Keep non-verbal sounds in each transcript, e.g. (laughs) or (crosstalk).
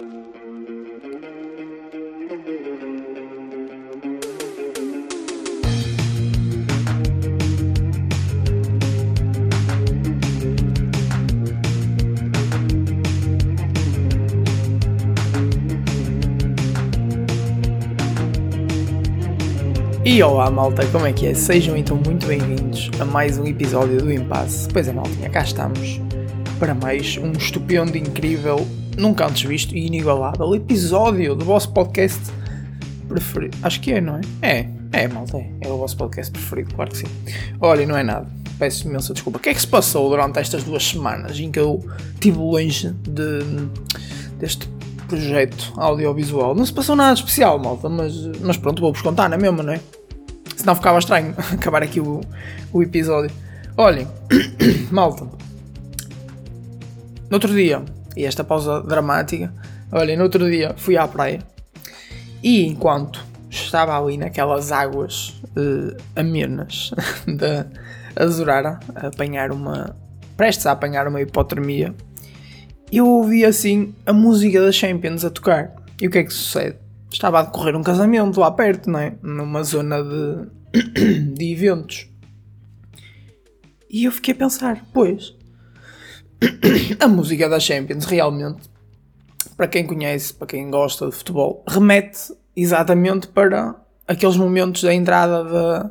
E olá malta, como é que é? Sejam então muito bem-vindos a mais um episódio do Impasse. Pois é maltinha, cá estamos para mais um estupendo, incrível, nunca antes visto e inigualável episódio do vosso podcast preferido. Acho que é, não é? É, é malta, é. É o vosso podcast preferido, claro que sim. Olha, não é nada. Peço imensa desculpa. O que é que se passou durante estas duas semanas em que eu estive longe de, deste projeto audiovisual? Não se passou nada especial, malta, mas, mas pronto, vou-vos contar, não é mesmo, não é? Senão ficava estranho (laughs) acabar aqui o, o episódio. Olhem, (coughs) malta. No outro dia, e esta pausa dramática, olhem, no outro dia fui à praia e enquanto estava ali naquelas águas uh, amenas (laughs) da Azurara, a apanhar uma. prestes a apanhar uma hipotermia, eu ouvi assim a música da Champions a tocar. E o que é que sucede? estava a decorrer um casamento lá perto, não é? Numa zona de, (coughs) de eventos. E eu fiquei a pensar, pois, (coughs) a música da Champions realmente, para quem conhece, para quem gosta de futebol, remete exatamente para aqueles momentos da entrada de,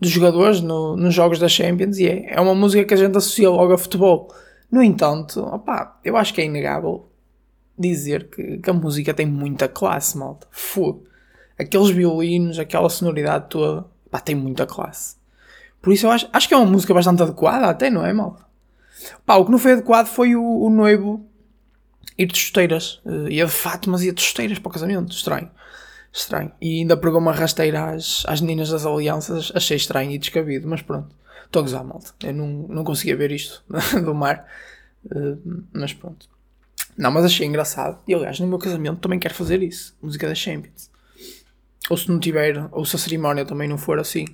dos jogadores no, nos jogos da Champions e é, é uma música que a gente associa logo a futebol. No entanto, opá, eu acho que é inegável dizer que, que a música tem muita classe, malta. Fogo. Aqueles violinos, aquela sonoridade toda, pá, tem muita classe. Por isso eu acho, acho que é uma música bastante adequada, até, não é, malta? Pá, o que não foi adequado foi o, o noivo ir de chuteiras. Uh, ia de fato, mas ia de chuteiras para o casamento. Estranho. Estranho. E ainda pregou uma rasteira às, às meninas das alianças. Achei estranho e descabido, mas pronto. Estou a gozar, malta. Eu não, não conseguia ver isto (laughs) do mar. Uh, mas pronto. Não, mas achei engraçado. E aliás, no meu casamento também quero fazer isso. Música da Champions. Ou se não tiver, ou se a cerimónia também não for assim,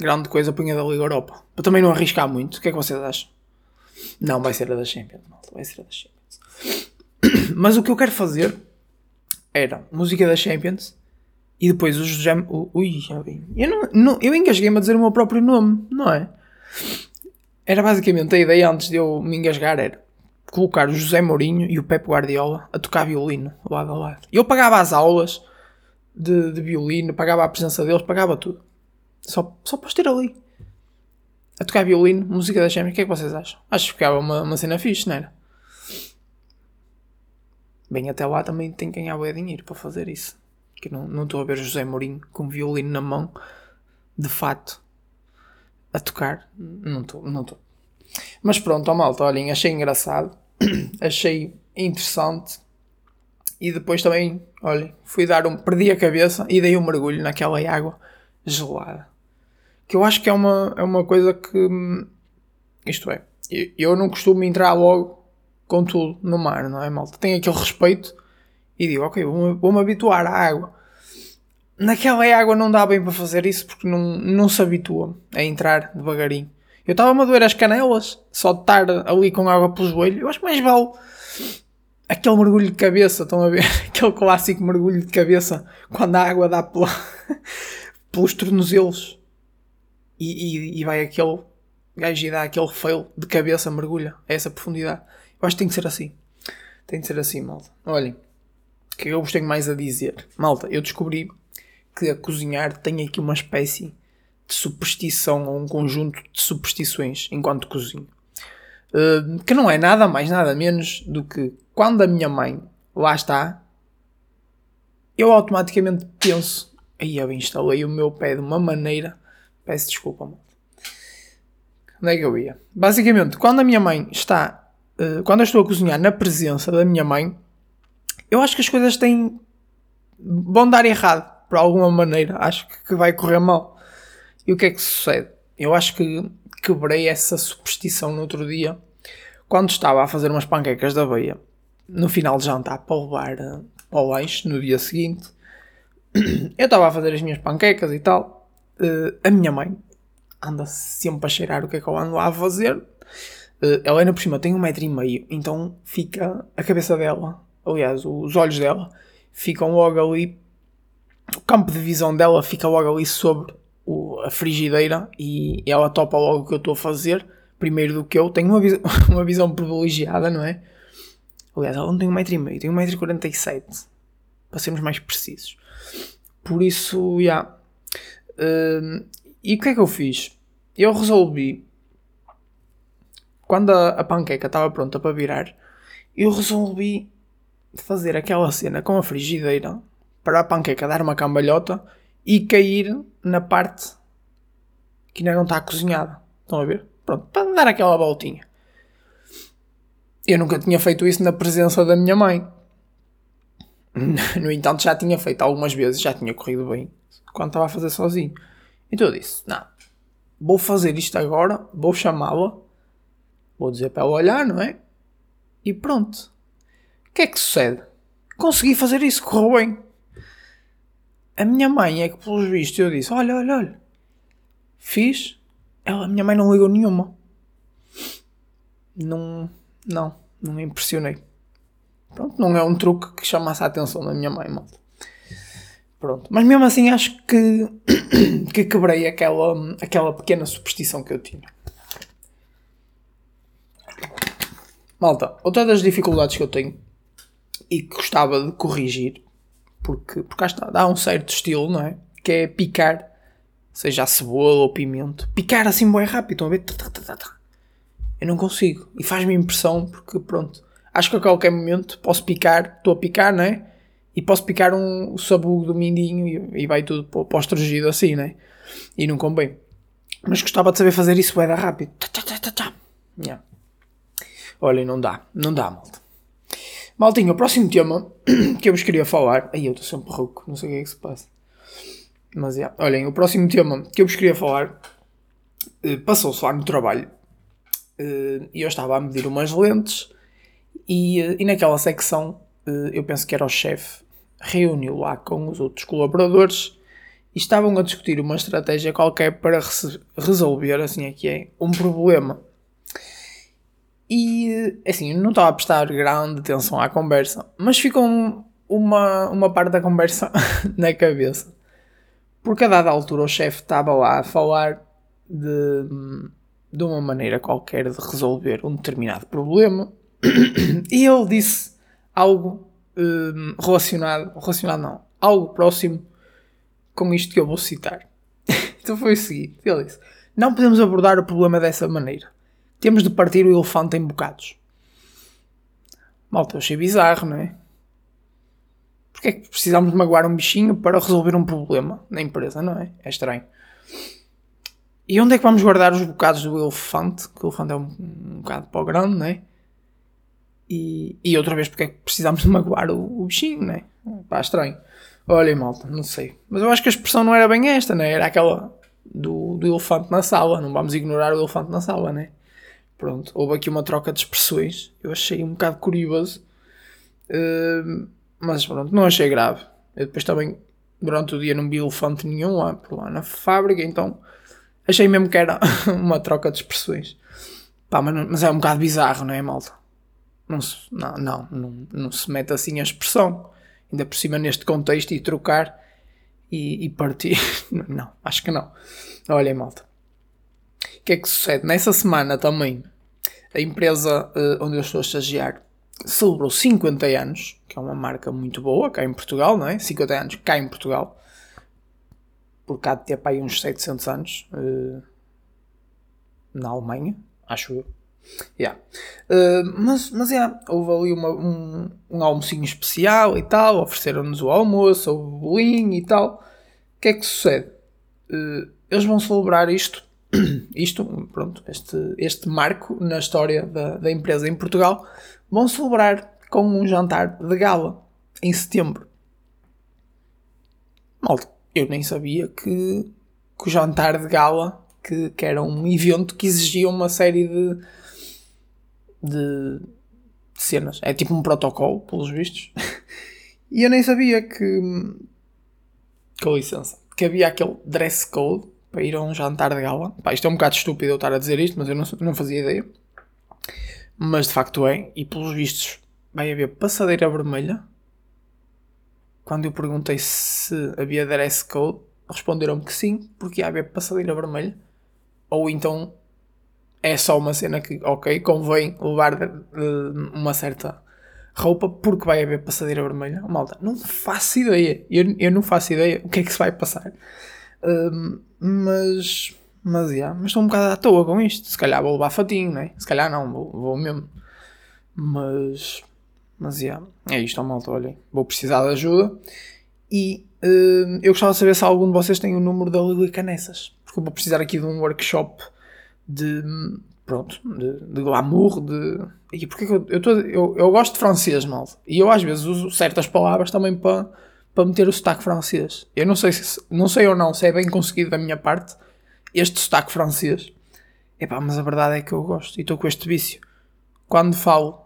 grande coisa, punha da Liga Europa. Para também não arriscar muito. O que é que vocês acham? Não, vai ser a da Champions, malta. Vai ser a da Champions. (coughs) Mas o que eu quero fazer era música da Champions e depois o José. ui, já vi. Eu, não, não, eu engasguei-me a dizer o meu próprio nome, não é? Era basicamente a ideia antes de eu me engasgar era colocar o José Mourinho e o Pep Guardiola a tocar violino lado a lado. Eu pagava as aulas de, de violino, pagava a presença deles, pagava tudo. Só, só para ter ali. A tocar violino, música da Champions, o que é que vocês acham? Acho que ficava uma, uma cena fixe, não era? Bem, até lá também tem que ganhar bem dinheiro para fazer isso. Que não, não estou a ver José Mourinho com violino na mão, de fato, a tocar. Não estou, não estou. Mas pronto, ó malta, olhem, achei engraçado, (clears throat) achei interessante e depois também, olhem, fui dar um. perdi a cabeça e dei um mergulho naquela água gelada. Que eu acho que é uma, é uma coisa que. Isto é, eu não costumo entrar logo com tudo no mar, não é, malta? Tenho aquele respeito e digo, ok, vou-me vou habituar à água. Naquela água não dá bem para fazer isso porque não, não se habitua a entrar devagarinho. Eu estava a doer as canelas, só de estar ali com água pelo joelho. Eu acho mais vale aquele mergulho de cabeça, estão a ver? (laughs) Aquele clássico mergulho de cabeça quando a água dá pela, (laughs) pelos tornozelos e, e, e, vai aquele gajo e dá aquele fail de cabeça, mergulha a essa profundidade. Eu acho que tem que ser assim. Tem que ser assim, malta. Olhem, o que é que eu vos tenho mais a dizer? Malta, eu descobri que a cozinhar tem aqui uma espécie de superstição ou um conjunto de superstições enquanto cozinho. Uh, que não é nada mais, nada menos do que quando a minha mãe lá está, eu automaticamente penso, aí eu instalei o meu pé de uma maneira, peço desculpa, mano. Onde é que eu ia? Basicamente, quando a minha mãe está, uh, quando eu estou a cozinhar na presença da minha mãe, eu acho que as coisas têm. vão dar errado, por alguma maneira. Acho que vai correr mal. E o que é que sucede? Eu acho que quebrei essa superstição no outro dia quando estava a fazer umas panquecas da aveia no final de jantar para levar eh, para o lanche no dia seguinte. (clears throat) Eu estava a fazer as minhas panquecas e tal. Uh, a minha mãe anda sempre a cheirar o que é que eu ando lá a fazer. Uh, ela ainda por cima tem um metro e meio, então fica a cabeça dela aliás, os olhos dela, ficam logo ali. O campo de visão dela fica logo ali sobre o, a frigideira e ela topa logo o que eu estou a fazer, primeiro do que eu. Tenho uma, visão, (laughs) uma visão privilegiada, não é? Aliás, ela não tem 1,5m, tem 1,47m, para sermos mais precisos. Por isso, já. Yeah. Uh, e o que é que eu fiz? Eu resolvi, quando a, a panqueca estava pronta para virar, eu resolvi fazer aquela cena com a frigideira para a panqueca dar uma cambalhota e cair na parte que ainda não está cozinhada. Estão a ver? Pronto, para dar aquela voltinha. Eu nunca tinha feito isso na presença da minha mãe. (laughs) No entanto, já tinha feito algumas vezes, já tinha corrido bem quando estava a fazer sozinho. Então eu disse: Não, vou fazer isto agora, vou chamá-la, vou dizer para ela olhar, não é? E pronto. O que é que sucede? Consegui fazer isso, correu bem. A minha mãe é que, pelos vistos, eu disse: Olha, olha, olha, fiz. Ela, a minha mãe não ligou nenhuma. Não, não, não me impressionei. Pronto, não é um truque que chamasse a atenção da minha mãe, malta. Pronto. Mas mesmo assim acho que, (coughs) que quebrei aquela, aquela pequena superstição que eu tinha. Malta, outra das dificuldades que eu tenho e que gostava de corrigir, porque, porque cá está, dá um certo estilo, não é? Que é picar, seja a cebola ou pimento, picar assim bem rápido, estão a ver? Eu não consigo. E faz-me impressão porque, pronto, acho que a qualquer momento posso picar, estou a picar, não é? E posso picar um, sabugo do mindinho e, e vai tudo para o assim, né? E não convém. Mas gostava de saber fazer isso bem rápido. Yeah. Olhem, não dá. Não dá, malta. Maltinho, o próximo tema (clears throat) que eu vos queria falar... Aí eu estou sempre rouco, não sei o que é que se passa. Mas, yeah. olhem, o próximo tema que eu vos queria falar uh, passou-se lá no trabalho. Uh, e eu estava a medir umas lentes e, uh, e naquela secção eu penso que era o chefe reuniu lá com os outros colaboradores e estavam a discutir uma estratégia qualquer para resolver, assim é que é, um problema. E, assim, não estava a prestar grande atenção à conversa, mas ficou uma, uma parte da conversa (laughs) na cabeça. Porque a dada altura o chefe estava lá a falar de, de uma maneira qualquer de resolver um determinado problema (coughs) e ele disse algo um, relacionado, relacionado não, algo próximo com isto que eu vou citar. (laughs) então foi o seguinte: ele disse: Não podemos abordar o problema dessa maneira. Temos de partir o elefante em bocados. Malta, eu achei bizarro, não é? Porque é que precisamos de magoar um bichinho para resolver um problema na empresa, não é? É estranho. E onde é que vamos guardar os bocados do elefante? Que o elefante é um, um bocado o grande, não é? E, e outra vez porque é que precisamos (laughs) de magoar o, o bichinho, né? Pá, estranho. Olhem, malta, não sei. Mas eu acho que a expressão não era bem esta, né? Era aquela do, do elefante na sala. Não vamos ignorar o elefante na sala, né? Pronto, houve aqui uma troca de expressões. Eu achei um bocado curioso. Uh, mas pronto, não achei grave. Eu depois também, durante o dia, não vi elefante nenhum lá, por lá na fábrica, então achei mesmo que era (laughs) uma troca de expressões. Pá, mas, mas é um bocado bizarro, não é, malta? Não, se, não, não, não, não, se mete assim a expressão. Ainda por cima neste contexto e trocar e, e partir. (laughs) não, acho que não. Olhem, malta. O que é que sucede? Nessa semana também, a empresa uh, onde eu estou a estagiar celebrou 50 anos, que é uma marca muito boa cá em Portugal, não é? 50 anos cá em Portugal. Por cá de ter para aí uns 700 anos uh, na Alemanha, acho eu. Yeah. Uh, mas, mas yeah, houve ali uma, um, um almocinho especial e tal, ofereceram-nos o almoço, houve bolinho e tal. O que é que sucede? Uh, eles vão celebrar isto, (coughs) isto, pronto, este, este marco na história da, da empresa em Portugal, vão celebrar com um jantar de gala em setembro. Malta, eu nem sabia que, que o jantar de gala, que, que era um evento que exigia uma série de de cenas. É tipo um protocolo, pelos vistos. (laughs) e eu nem sabia que. Com licença. Que havia aquele dress code para ir a um jantar de gala. Pá, isto é um bocado estúpido eu estar a dizer isto, mas eu não, não fazia ideia. Mas de facto é. E pelos vistos, vai haver passadeira vermelha. Quando eu perguntei se havia dress code, responderam-me que sim, porque ia haver passadeira vermelha. Ou então é só uma cena que, ok, convém levar uh, uma certa roupa porque vai haver passadeira vermelha. Malta, não faço ideia. Eu, eu não faço ideia o que é que se vai passar. Uh, mas, mas, yeah, mas estou um bocado à toa com isto. Se calhar vou levar fatinho, né? Se calhar não, vou, vou mesmo. Mas, mas yeah, é isto, malta. Olhem, vou precisar de ajuda. E uh, eu gostava de saber se algum de vocês tem o número da Lili Canessas. Porque eu vou precisar aqui de um workshop de pronto, de, de glamour, de. E porque eu, eu, tô, eu, eu gosto de francês, mal. E eu às vezes uso certas palavras também para para meter o sotaque francês. Eu não sei, se, não sei ou não se é bem conseguido da minha parte este sotaque francês. Epá, mas a verdade é que eu gosto e estou com este vício. Quando falo,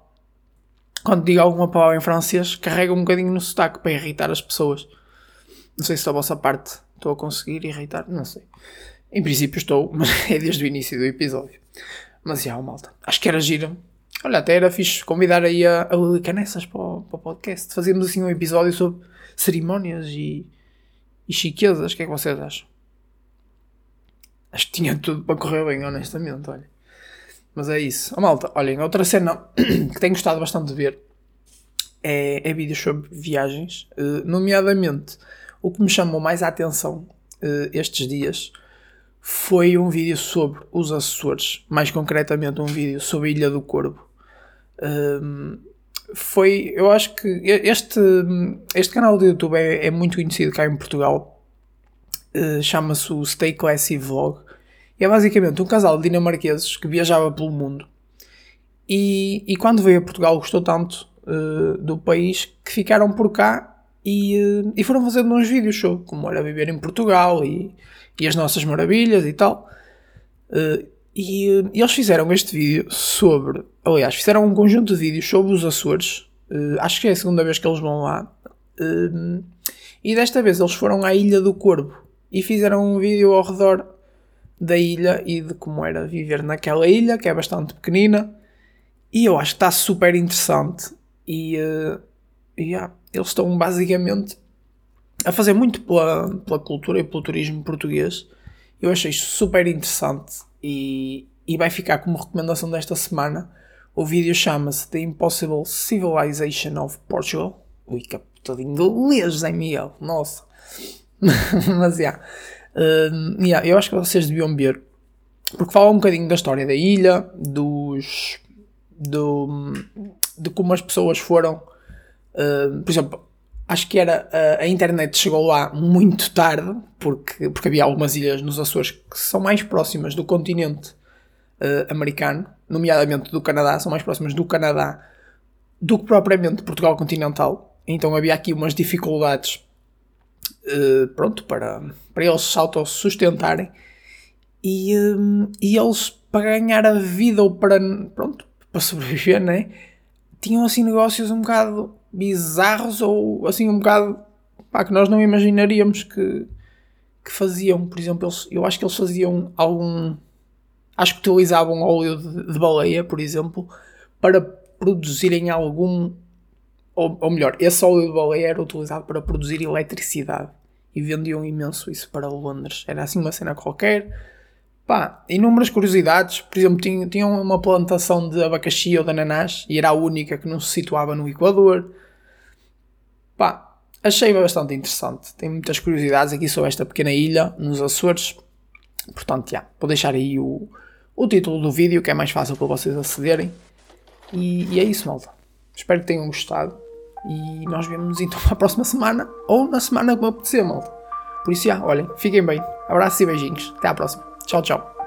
quando digo alguma palavra em francês, carrego um bocadinho no sotaque para irritar as pessoas. Não sei se da vossa parte estou a conseguir irritar, não sei. Em princípio estou, (laughs) mas é desde o início do episódio. Mas já, malta. Acho que era gira. Olha, até era fixe convidar aí a, a Lili Canessas para o, para o podcast. Fazíamos assim um episódio sobre cerimónias e, e chiquezas. O que é que vocês acham? Acho que tinha tudo para correr bem, honestamente. Olha. Mas é isso. Oh, malta, olhem, outra cena (coughs) que tenho gostado bastante de ver é, é vídeos sobre viagens. Uh, nomeadamente, o que me chamou mais a atenção uh, estes dias foi um vídeo sobre os Açores, mais concretamente um vídeo sobre a Ilha do Corvo. Um, foi, eu acho que este, este canal de YouTube é, é muito conhecido cá em Portugal, uh, chama-se o Stay Classy Vlog. E é basicamente um casal de dinamarqueses que viajava pelo mundo e, e quando veio a Portugal gostou tanto uh, do país que ficaram por cá e, uh, e foram fazendo uns vídeos sobre como era viver em Portugal e e as nossas maravilhas e tal. Uh, e, e, eles fizeram este vídeo sobre. Aliás, fizeram um conjunto de vídeos sobre os Açores. Uh, acho que é a segunda vez que eles vão lá. E desta vez eles foram à Ilha do Corvo e fizeram um vídeo ao redor da ilha e de como era viver naquela ilha, que é bastante pequenina. E eu acho que está super interessante. E uh, yeah, eles estão basicamente a fazer muito pela, pela cultura e pelo turismo português. Eu achei super interessante e, e vai ficar como recomendação desta semana. O vídeo chama-se The Impossible Civilization of Portugal. Ui, que todo inglês, Zé Miguel. Nossa. (laughs) Mas, yeah. Uh, yeah. Eu acho que vocês deviam ver. Porque fala um bocadinho da história da ilha, dos... Do, de como as pessoas foram... Uh, por exemplo, acho que era a, internet chegou lá muito tarde, porque, porque havia algumas ilhas nos Açores que são mais próximas do continente uh, americano, nomeadamente do Canadá, são mais próximas do Canadá do que propriamente Portugal continental. Então havia aqui umas dificuldades, uh, pronto, para, para eles se autossustentarem. E, uh, e eles, para ganhar a vida ou para, pronto, para sobreviver, né? Tinham assim negócios um bocado bizarros ou assim um bocado pá, que nós não imaginaríamos que, que faziam. Por exemplo, eles, eu acho que eles faziam algum. Acho que utilizavam óleo de, de baleia, por exemplo, para produzirem algum. Ou, ou melhor, esse óleo de baleia era utilizado para produzir eletricidade e vendiam imenso isso para Londres. Era assim uma cena qualquer. Pá, inúmeras curiosidades. Por exemplo, tinham, tinham uma plantação de abacaxi ou de ananás e era a única que não se situava no Equador. Pá, achei bastante interessante. Tem muitas curiosidades aqui sobre esta pequena ilha nos Açores. Portanto, já, vou deixar aí o, o título do vídeo que é mais fácil para vocês acederem. E, e é isso, malta. Espero que tenham gostado. E nós vemos então (laughs) na próxima semana ou na semana que me apetecer, malta. Por isso, já, olhem, fiquem bem. Abraços e beijinhos. Até à próxima. 教教。